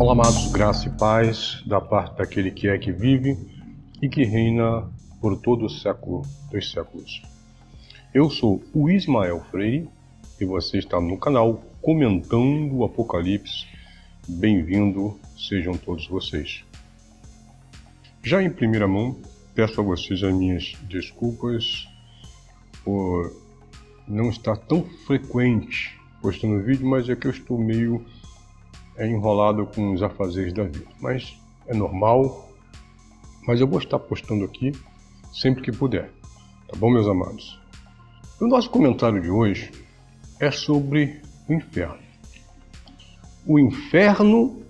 Olá, amados, graça e paz da parte daquele que é que vive e que reina por todo o século dos séculos. Eu sou o Ismael Freire e você está no canal comentando o Apocalipse. Bem-vindo, sejam todos vocês. Já em primeira mão, peço a vocês as minhas desculpas por não estar tão frequente postando vídeo, mas é que eu estou meio é, enrolado com os afazeres da vida. Mas é normal, mas eu vou estar postando aqui sempre que puder. Tá bom, meus amados? O nosso comentário de hoje é sobre o inferno. O inferno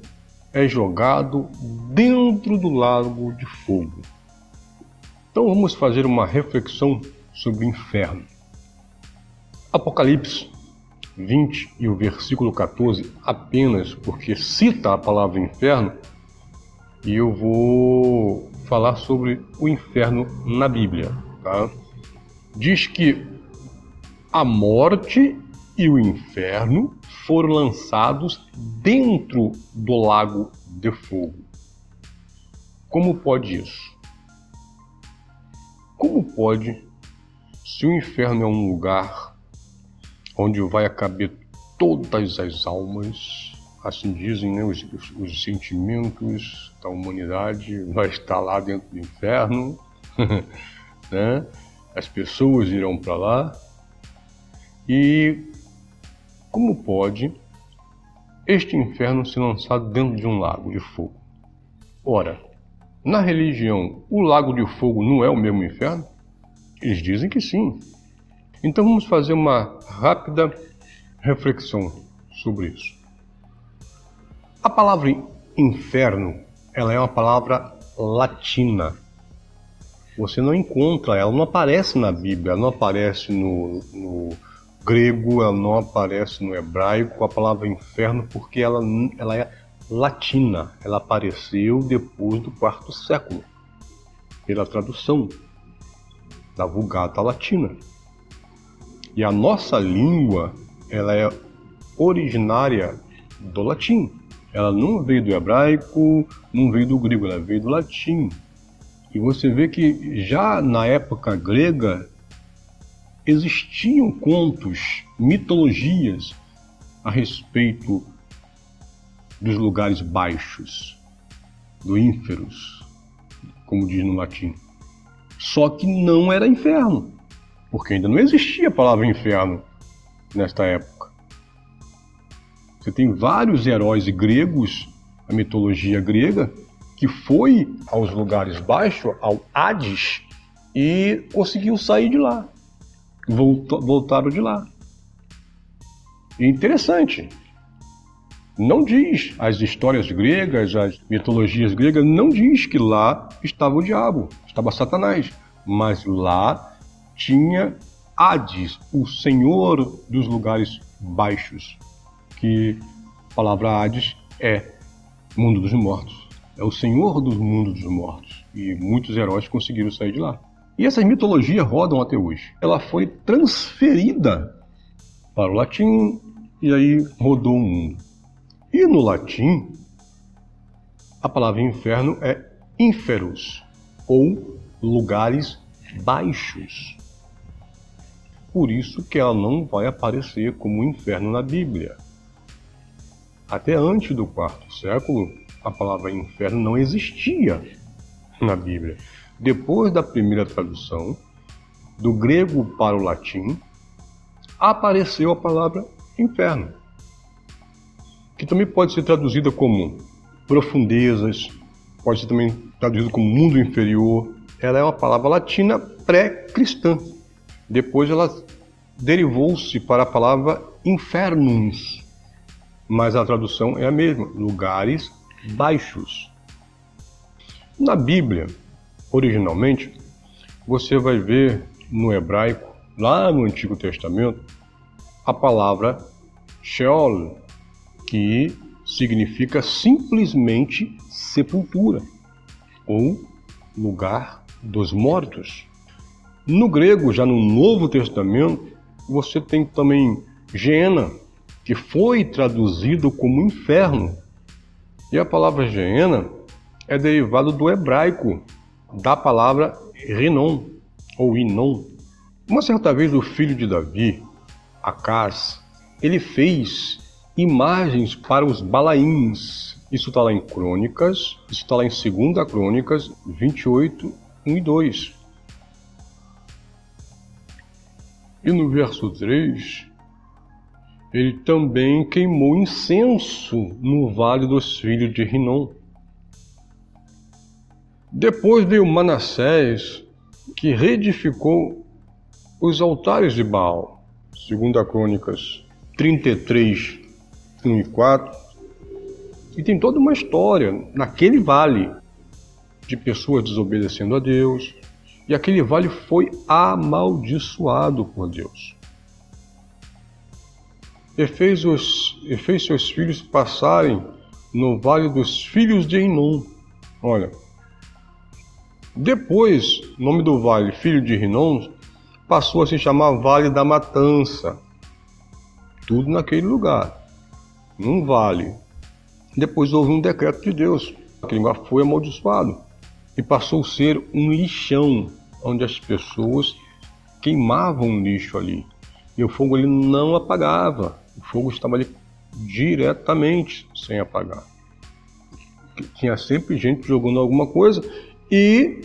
é jogado dentro do lago de fogo. Então vamos fazer uma reflexão sobre o inferno. Apocalipse 20 e o versículo 14, apenas porque cita a palavra inferno, e eu vou falar sobre o inferno na Bíblia. Tá? Diz que a morte e o inferno foram lançados dentro do lago de fogo. Como pode isso? Como pode, se o inferno é um lugar onde vai caber todas as almas, assim dizem né, os, os sentimentos da humanidade, vai estar lá dentro do inferno, né? as pessoas irão para lá. E como pode este inferno ser lançado dentro de um lago de fogo? Ora, na religião, o lago de fogo não é o mesmo inferno? Eles dizem que sim. Então vamos fazer uma rápida reflexão sobre isso. A palavra inferno, ela é uma palavra latina. Você não encontra, ela não aparece na Bíblia, ela não aparece no, no grego, ela não aparece no hebraico, a palavra inferno, porque ela, ela é latina. Ela apareceu depois do quarto século, pela tradução da Vulgata Latina. E a nossa língua, ela é originária do latim. Ela não veio do hebraico, não veio do grego, ela veio do latim. E você vê que já na época grega existiam contos, mitologias a respeito dos lugares baixos, do ínferos, como diz no latim. Só que não era inferno porque ainda não existia a palavra inferno nesta época. Você tem vários heróis gregos, a mitologia grega, que foi aos lugares baixos, ao Hades, e conseguiu sair de lá. voltaram de lá. E interessante. Não diz as histórias gregas, as mitologias gregas, não diz que lá estava o diabo, estava Satanás. Mas lá tinha Hades, o senhor dos lugares baixos, que a palavra Hades é mundo dos mortos. É o senhor dos mundos dos mortos. E muitos heróis conseguiram sair de lá. E essas mitologias rodam até hoje. Ela foi transferida para o latim e aí rodou o mundo. E no latim, a palavra inferno é inferus, ou lugares baixos. Por isso que ela não vai aparecer como inferno na Bíblia. Até antes do quarto século, a palavra inferno não existia na Bíblia. Depois da primeira tradução, do grego para o latim, apareceu a palavra inferno, que também pode ser traduzida como profundezas, pode ser também traduzida como mundo inferior. Ela é uma palavra latina pré-cristã. Depois ela derivou-se para a palavra infernus, mas a tradução é a mesma, lugares baixos. Na Bíblia, originalmente, você vai ver no hebraico, lá no Antigo Testamento, a palavra Sheol, que significa simplesmente sepultura ou lugar dos mortos. No grego, já no Novo Testamento, você tem também Geena, que foi traduzido como inferno. E a palavra Geena é derivado do hebraico, da palavra Rinon, ou Inon. Uma certa vez o filho de Davi, Acas, ele fez imagens para os balaíns. Isso está lá em Crônicas, isso está lá em 2 Crônicas 28, 1 e 2. E no verso 3, ele também queimou incenso no vale dos filhos de Rinom. Depois veio Manassés, que reedificou os altares de Baal, segundo a Crônicas 33, 1 e 4. E tem toda uma história naquele vale de pessoas desobedecendo a Deus, e aquele vale foi amaldiçoado por Deus. E fez, os, e fez seus filhos passarem no vale dos filhos de Enom. Olha, depois, o nome do vale, filho de Rinom, passou a se chamar Vale da Matança. Tudo naquele lugar, num vale. Depois houve um decreto de Deus, aquele lugar foi amaldiçoado e passou a ser um lixão, onde as pessoas queimavam lixo ali. E o fogo ele não apagava, o fogo estava ali diretamente sem apagar. Tinha sempre gente jogando alguma coisa e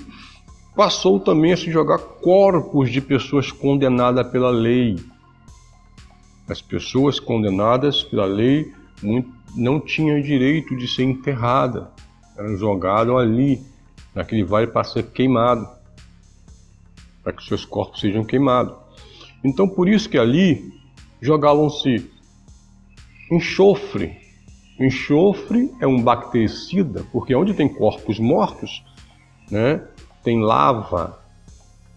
passou também a se jogar corpos de pessoas condenadas pela lei. As pessoas condenadas pela lei não tinham direito de ser enterradas, eram jogadas ali, naquele vale para ser queimado, para que seus corpos sejam queimados. Então, por isso que ali jogavam-se enxofre. Enxofre é um bactericida, porque onde tem corpos mortos, né? Tem lava,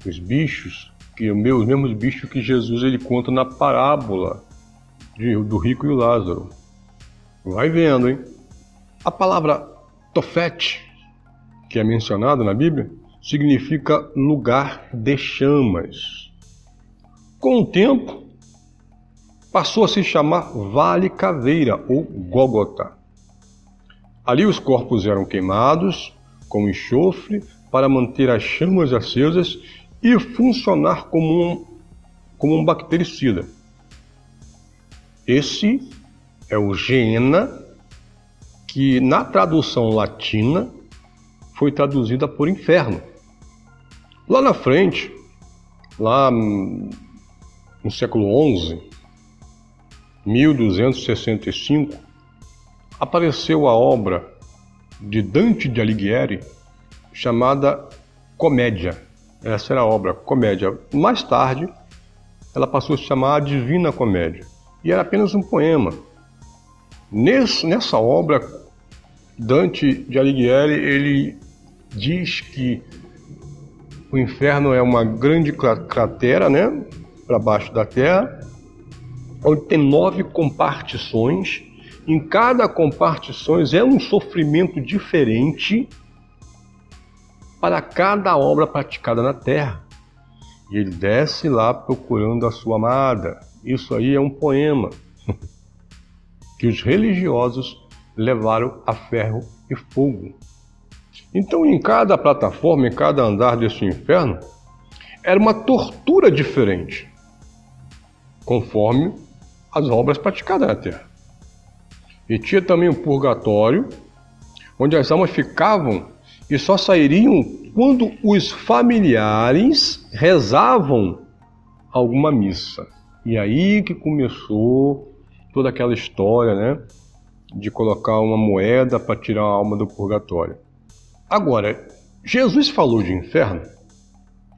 os bichos, que os mesmos bichos que Jesus ele conta na parábola de, do rico e o Lázaro. Vai vendo, hein? A palavra tofete, que é mencionada na Bíblia, significa lugar de chamas. Com o tempo, passou a se chamar Vale Caveira ou Gólgota. Ali os corpos eram queimados com enxofre para manter as chamas acesas e funcionar como um, como um bactericida. Esse é o Geena, que na tradução latina foi traduzida por inferno. Lá na frente, lá no século XI, 1265, apareceu a obra de Dante de Alighieri chamada Comédia. Essa era a obra Comédia. Mais tarde, ela passou a se chamar Divina Comédia e era apenas um poema. Nesse, nessa obra, Dante de Alighieri ele diz que o inferno é uma grande cratera, né, para baixo da terra, onde tem nove compartições em cada compartições é um sofrimento diferente para cada obra praticada na terra. E ele desce lá procurando a sua amada. Isso aí é um poema que os religiosos levaram a ferro e fogo. Então, em cada plataforma, em cada andar desse inferno, era uma tortura diferente, conforme as obras praticadas na terra. E tinha também o purgatório, onde as almas ficavam e só sairiam quando os familiares rezavam alguma missa. E aí que começou toda aquela história, né? De colocar uma moeda para tirar a alma do purgatório. Agora, Jesus falou de inferno.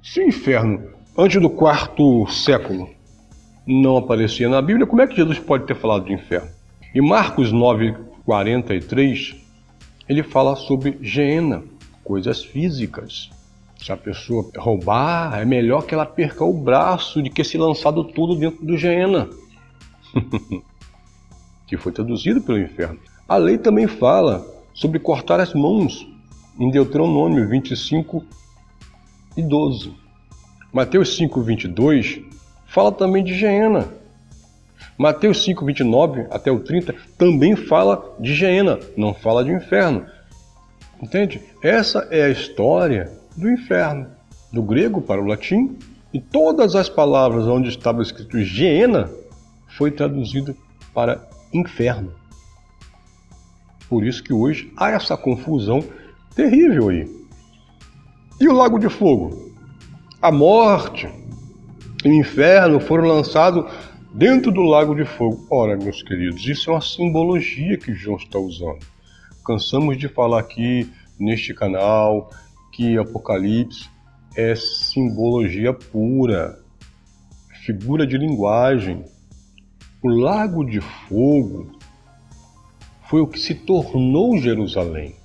Se o inferno, antes do quarto século, não aparecia na Bíblia, como é que Jesus pode ter falado de inferno? Em Marcos 9:43, ele fala sobre Geena, coisas físicas. Se a pessoa roubar, é melhor que ela perca o braço do que se lançado tudo dentro do Geena. que foi traduzido pelo inferno. A lei também fala sobre cortar as mãos, em Deuteronômio 25 e 12. Mateus 5, 22 fala também de Geena. Mateus 5, 29 até o 30 também fala de Geena, não fala de inferno. Entende? Essa é a história do inferno, do grego para o latim, e todas as palavras onde estava escrito Geena foi traduzido para inferno. Por isso que hoje há essa confusão terrível aí. E o lago de fogo? A morte e o inferno foram lançados dentro do lago de fogo. Ora, meus queridos, isso é uma simbologia que João está usando. Cansamos de falar aqui neste canal que Apocalipse é simbologia pura, figura de linguagem. O lago de fogo foi o que se tornou Jerusalém.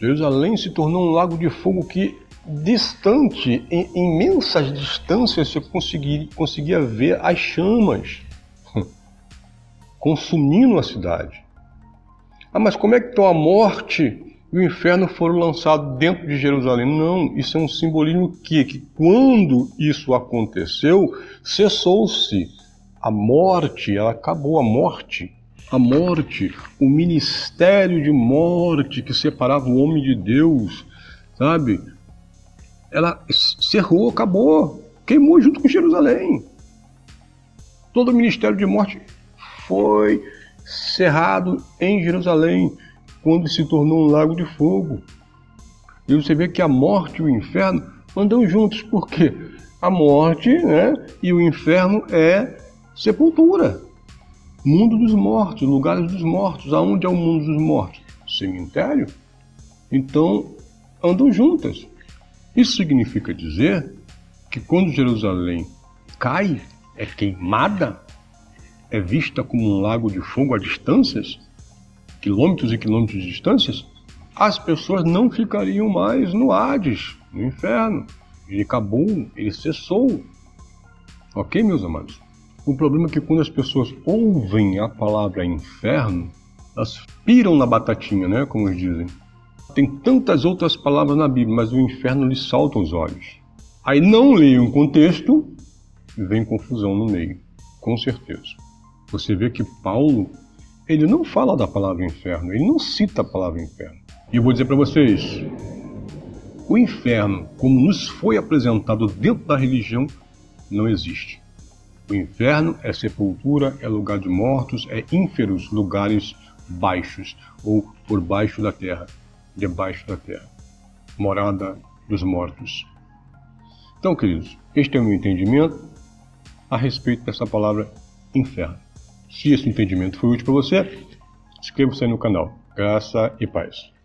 Jerusalém se tornou um lago de fogo que distante, em imensas distâncias, você conseguia, conseguia ver as chamas consumindo a cidade. Ah, mas como é que então a morte e o inferno foram lançados dentro de Jerusalém? Não, isso é um simbolismo que, que quando isso aconteceu, cessou-se. A morte, ela acabou, a morte a morte, o ministério de morte que separava o homem de Deus, sabe? ela cerrou, acabou, queimou junto com Jerusalém. Todo o ministério de morte foi cerrado em Jerusalém, quando se tornou um lago de fogo. E você vê que a morte e o inferno andam juntos, porque a morte né, e o inferno é sepultura, mundo dos mortos, lugares dos mortos. Aonde é o mundo dos mortos? Cemitério. Então andam juntas. Isso significa dizer que quando Jerusalém cai, é queimada, é vista como um lago de fogo a distâncias, quilômetros e quilômetros de distâncias, as pessoas não ficariam mais no Hades, no inferno. Ele acabou, ele cessou. Ok, meus amados? O problema é que quando as pessoas ouvem a palavra inferno, elas piram na batatinha, né? Como dizem. Tem tantas outras palavras na Bíblia, mas o inferno lhe salta aos olhos. Aí não leio um contexto e vem confusão no meio, com certeza. Você vê que Paulo, ele não fala da palavra inferno, ele não cita a palavra inferno. E eu vou dizer para vocês, o inferno, como nos foi apresentado dentro da religião, não existe. O inferno é sepultura, é lugar de mortos, é ínferos, lugares baixos ou por baixo da terra debaixo da terra, morada dos mortos. Então, queridos, este é o meu entendimento a respeito dessa palavra inferno. Se esse entendimento foi útil para você, inscreva-se no canal. Graça e paz.